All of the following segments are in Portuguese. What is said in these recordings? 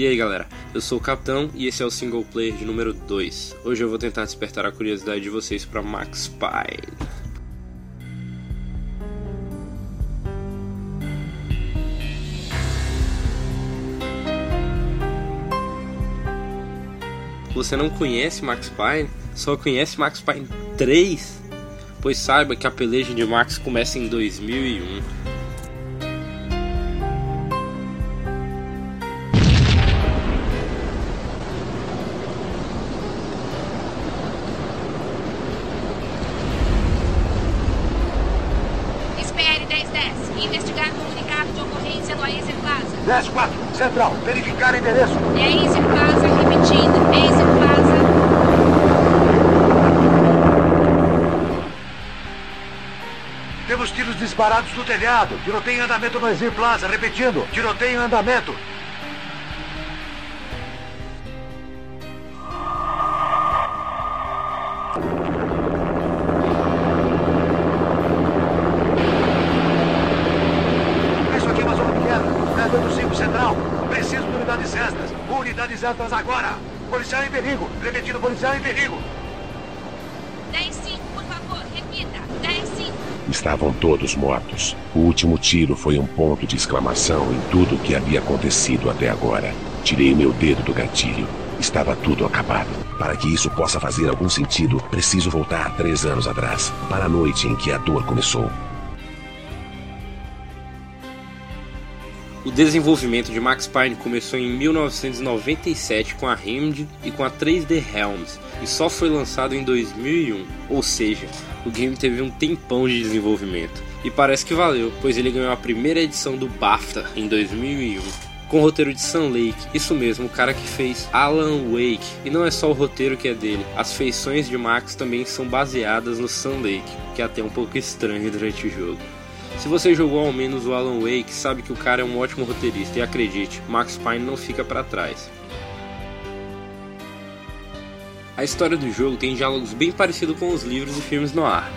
E aí galera, eu sou o Capitão e esse é o single player de número 2. Hoje eu vou tentar despertar a curiosidade de vocês para Max Payne. Você não conhece Max Payne? Só conhece Max Payne 3? Pois saiba que a peleja de Max começa em 2001 10-4, Central, verificar endereço. É Acer Plaza, repetindo. Acer Plaza. Temos tiros disparados no telhado. Tiroteio em andamento no Acer Plaza. Repetindo, tiroteio em andamento. Central. Preciso de unidades extras. Unidades extras agora. Policial em perigo. Repetindo, policial em perigo. 10-5, por favor, repita. 10-5. Estavam todos mortos. O último tiro foi um ponto de exclamação em tudo o que havia acontecido até agora. Tirei meu dedo do gatilho. Estava tudo acabado. Para que isso possa fazer algum sentido, preciso voltar três anos atrás, para a noite em que a dor começou. O desenvolvimento de Max Payne começou em 1997 com a Remedy e com a 3D Realms e só foi lançado em 2001, ou seja, o game teve um tempão de desenvolvimento. E parece que valeu, pois ele ganhou a primeira edição do BAFTA em 2001 com o roteiro de Sam Lake, isso mesmo, o cara que fez Alan Wake. E não é só o roteiro que é dele, as feições de Max também são baseadas no Sam Lake, que é até um pouco estranho durante o jogo. Se você jogou ao menos o Alan Wake, sabe que o cara é um ótimo roteirista e acredite, Max Payne não fica para trás. A história do jogo tem diálogos bem parecidos com os livros e filmes no ar.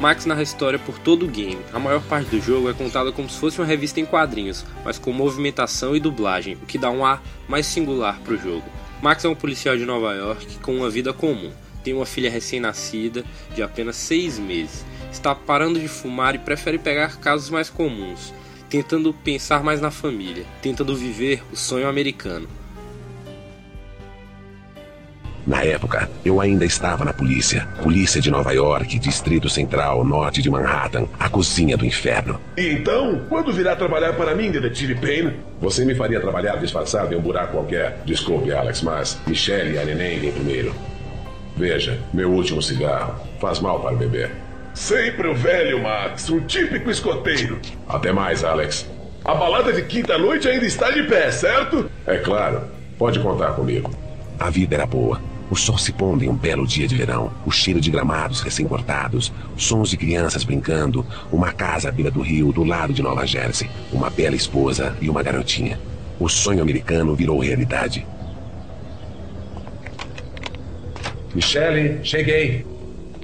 Max narra a história por todo o game. A maior parte do jogo é contada como se fosse uma revista em quadrinhos, mas com movimentação e dublagem, o que dá um ar mais singular para o jogo. Max é um policial de Nova York com uma vida comum. Tem uma filha recém-nascida de apenas 6 meses está parando de fumar e prefere pegar casos mais comuns, tentando pensar mais na família, tentando viver o sonho americano. Na época, eu ainda estava na polícia. Polícia de Nova York, Distrito Central, norte de Manhattan, a cozinha do inferno. Então, quando virá trabalhar para mim, detetive Payne? Você me faria trabalhar disfarçado em um buraco qualquer. Desculpe, Alex, mas Michelle e a neném vêm primeiro. Veja, meu último cigarro. Faz mal para beber. Sempre o velho Max, um típico escoteiro. Até mais, Alex. A balada de quinta-noite ainda está de pé, certo? É claro. Pode contar comigo. A vida era boa. O sol se pondo em um belo dia de verão, o cheiro de gramados recém-cortados, sons de crianças brincando, uma casa à beira do rio do lado de Nova Jersey, uma bela esposa e uma garotinha. O sonho americano virou realidade. Michelle, cheguei.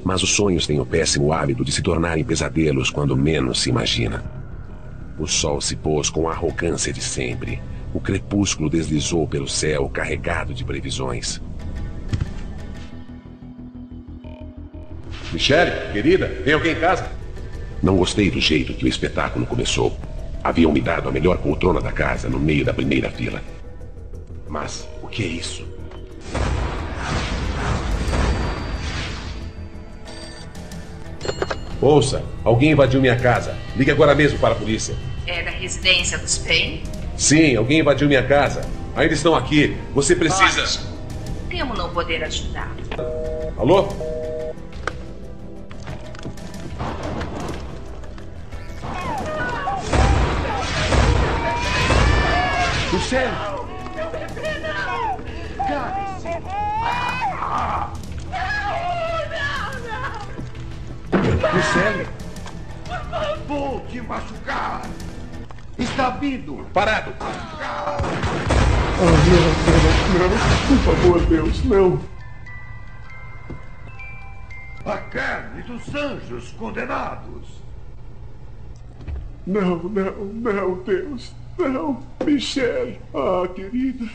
Mas os sonhos têm o péssimo hábito de se tornarem pesadelos quando menos se imagina. O sol se pôs com a arrogância de sempre. O crepúsculo deslizou pelo céu carregado de previsões. Michelle, querida, tem alguém em casa? Não gostei do jeito que o espetáculo começou. Haviam me dado a melhor poltrona da casa no meio da primeira fila. Mas o que é isso? Ouça, alguém invadiu minha casa. Ligue agora mesmo para a polícia. É da residência dos Payne? Sim, alguém invadiu minha casa. Ainda estão aqui. Você precisa. Ótimo. Temo não poder ajudar. Alô? Luciano! Meu Michele! Vou te machucar! Está vindo! Parado! Ah, não, não, não. Por favor, Deus, não. A carne dos anjos condenados! Não, não, não, Deus. Não, Michelle. Ah, querida.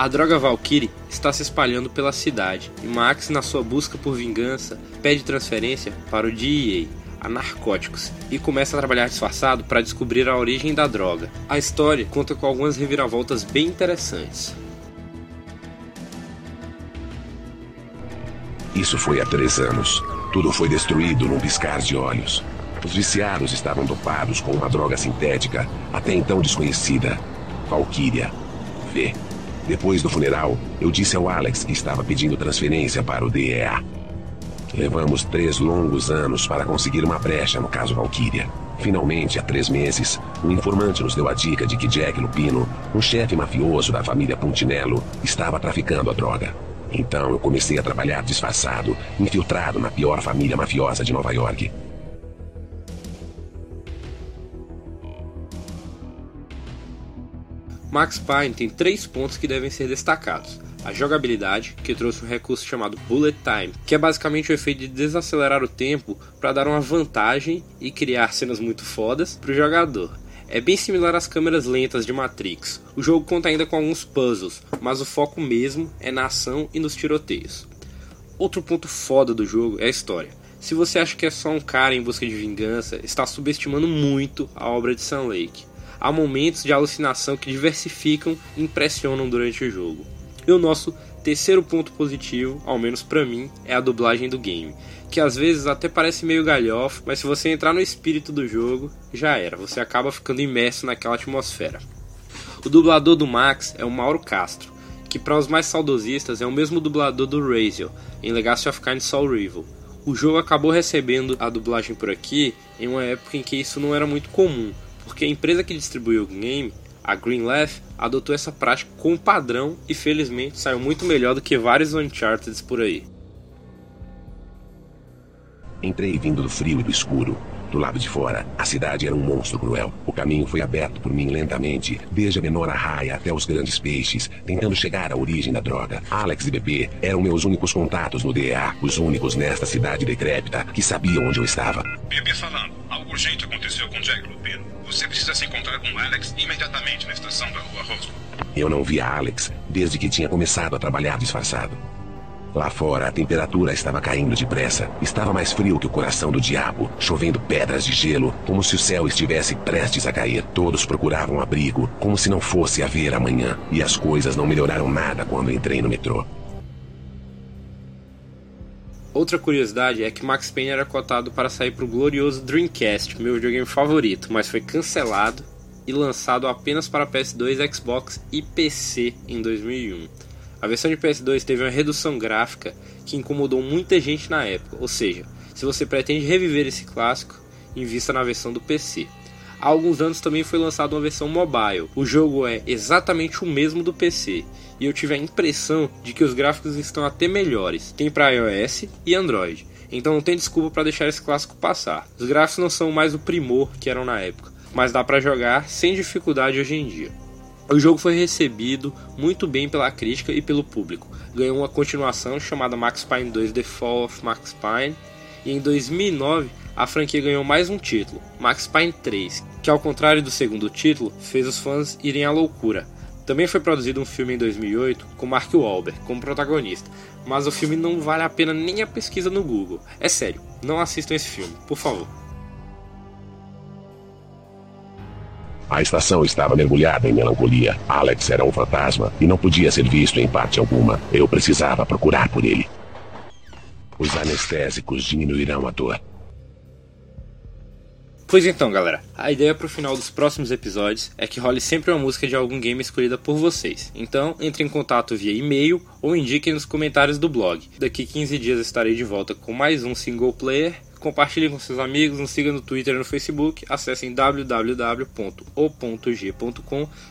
A droga Valkyrie está se espalhando pela cidade e Max, na sua busca por vingança, pede transferência para o DEA, a narcóticos, e começa a trabalhar disfarçado para descobrir a origem da droga. A história conta com algumas reviravoltas bem interessantes. Isso foi há três anos. Tudo foi destruído num piscar de olhos. Os viciados estavam dopados com uma droga sintética, até então desconhecida. Valkyria. V. Depois do funeral, eu disse ao Alex que estava pedindo transferência para o DEA. Levamos três longos anos para conseguir uma brecha no caso Valkyria. Finalmente, há três meses, um informante nos deu a dica de que Jack Lupino, um chefe mafioso da família Puntinello, estava traficando a droga. Então eu comecei a trabalhar disfarçado, infiltrado na pior família mafiosa de Nova York. Max Payne tem três pontos que devem ser destacados. A jogabilidade, que trouxe um recurso chamado Bullet Time, que é basicamente o efeito de desacelerar o tempo para dar uma vantagem e criar cenas muito fodas para o jogador. É bem similar às câmeras lentas de Matrix. O jogo conta ainda com alguns puzzles, mas o foco mesmo é na ação e nos tiroteios. Outro ponto foda do jogo é a história. Se você acha que é só um cara em busca de vingança, está subestimando muito a obra de Sam Lake há momentos de alucinação que diversificam e impressionam durante o jogo. E o nosso terceiro ponto positivo, ao menos para mim, é a dublagem do game, que às vezes até parece meio galhofa, mas se você entrar no espírito do jogo, já era, você acaba ficando imerso naquela atmosfera. O dublador do Max é o Mauro Castro, que para os mais saudosistas é o mesmo dublador do Raziel em Legacy of Kain Soul Rival. O jogo acabou recebendo a dublagem por aqui em uma época em que isso não era muito comum, porque a empresa que distribuiu o game, a Greenleaf, adotou essa prática como padrão e felizmente saiu muito melhor do que vários Uncharted por aí. Entrei vindo do frio e do escuro. Do lado de fora, a cidade era um monstro cruel. O caminho foi aberto por mim lentamente, desde a menor arraia até os grandes peixes, tentando chegar à origem da droga. Alex e Bebê eram meus únicos contatos no DEA, os únicos nesta cidade decrépita que sabiam onde eu estava. Bebê falando. Algo urgente aconteceu com Jack Lupino. Você precisa se encontrar com Alex imediatamente na estação da rua Roscoe. Eu não via Alex desde que tinha começado a trabalhar disfarçado. Lá fora, a temperatura estava caindo depressa. Estava mais frio que o coração do diabo, chovendo pedras de gelo, como se o céu estivesse prestes a cair. Todos procuravam abrigo, como se não fosse haver amanhã. E as coisas não melhoraram nada quando entrei no metrô. Outra curiosidade é que Max Payne era cotado para sair para o glorioso Dreamcast, meu videogame favorito, mas foi cancelado e lançado apenas para PS2, Xbox e PC em 2001. A versão de PS2 teve uma redução gráfica que incomodou muita gente na época, ou seja, se você pretende reviver esse clássico, invista na versão do PC. Há alguns anos também foi lançada uma versão mobile. O jogo é exatamente o mesmo do PC e eu tive a impressão de que os gráficos estão até melhores. Tem para iOS e Android. Então não tem desculpa para deixar esse clássico passar. Os gráficos não são mais o primor que eram na época, mas dá para jogar sem dificuldade hoje em dia. O jogo foi recebido muito bem pela crítica e pelo público. Ganhou uma continuação chamada Max Payne 2 The Fall of Max Payne e em 2009 a franquia ganhou mais um título, Max Payne 3, que ao contrário do segundo título, fez os fãs irem à loucura. Também foi produzido um filme em 2008 com Mark Wahlberg como protagonista, mas o filme não vale a pena nem a pesquisa no Google. É sério, não assistam esse filme, por favor. A estação estava mergulhada em melancolia. Alex era um fantasma e não podia ser visto em parte alguma. Eu precisava procurar por ele. Os anestésicos diminuirão a dor. Pois então, galera, a ideia para o final dos próximos episódios é que role sempre uma música de algum game escolhida por vocês. Então, entre em contato via e-mail ou indiquem nos comentários do blog. Daqui 15 dias estarei de volta com mais um single player. Compartilhem com seus amigos, nos sigam no Twitter e no Facebook, acessem www.o.g.com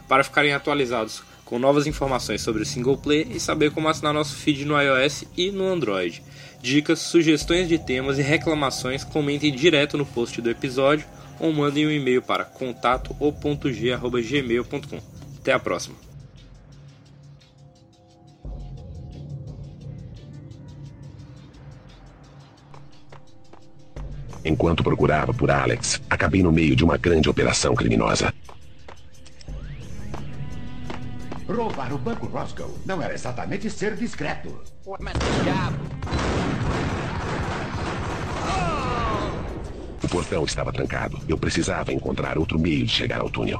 para ficarem atualizados com novas informações sobre o single player e saber como assinar nosso feed no iOS e no Android dicas, sugestões de temas e reclamações, comentem direto no post do episódio ou mandem um e-mail para contato.g.gmail.com. Até a próxima. Enquanto procurava por Alex, acabei no meio de uma grande operação criminosa. Roubar o Banco Roscoe não era exatamente ser discreto. Mas diabo! O portão estava trancado. Eu precisava encontrar outro meio de chegar ao túnel.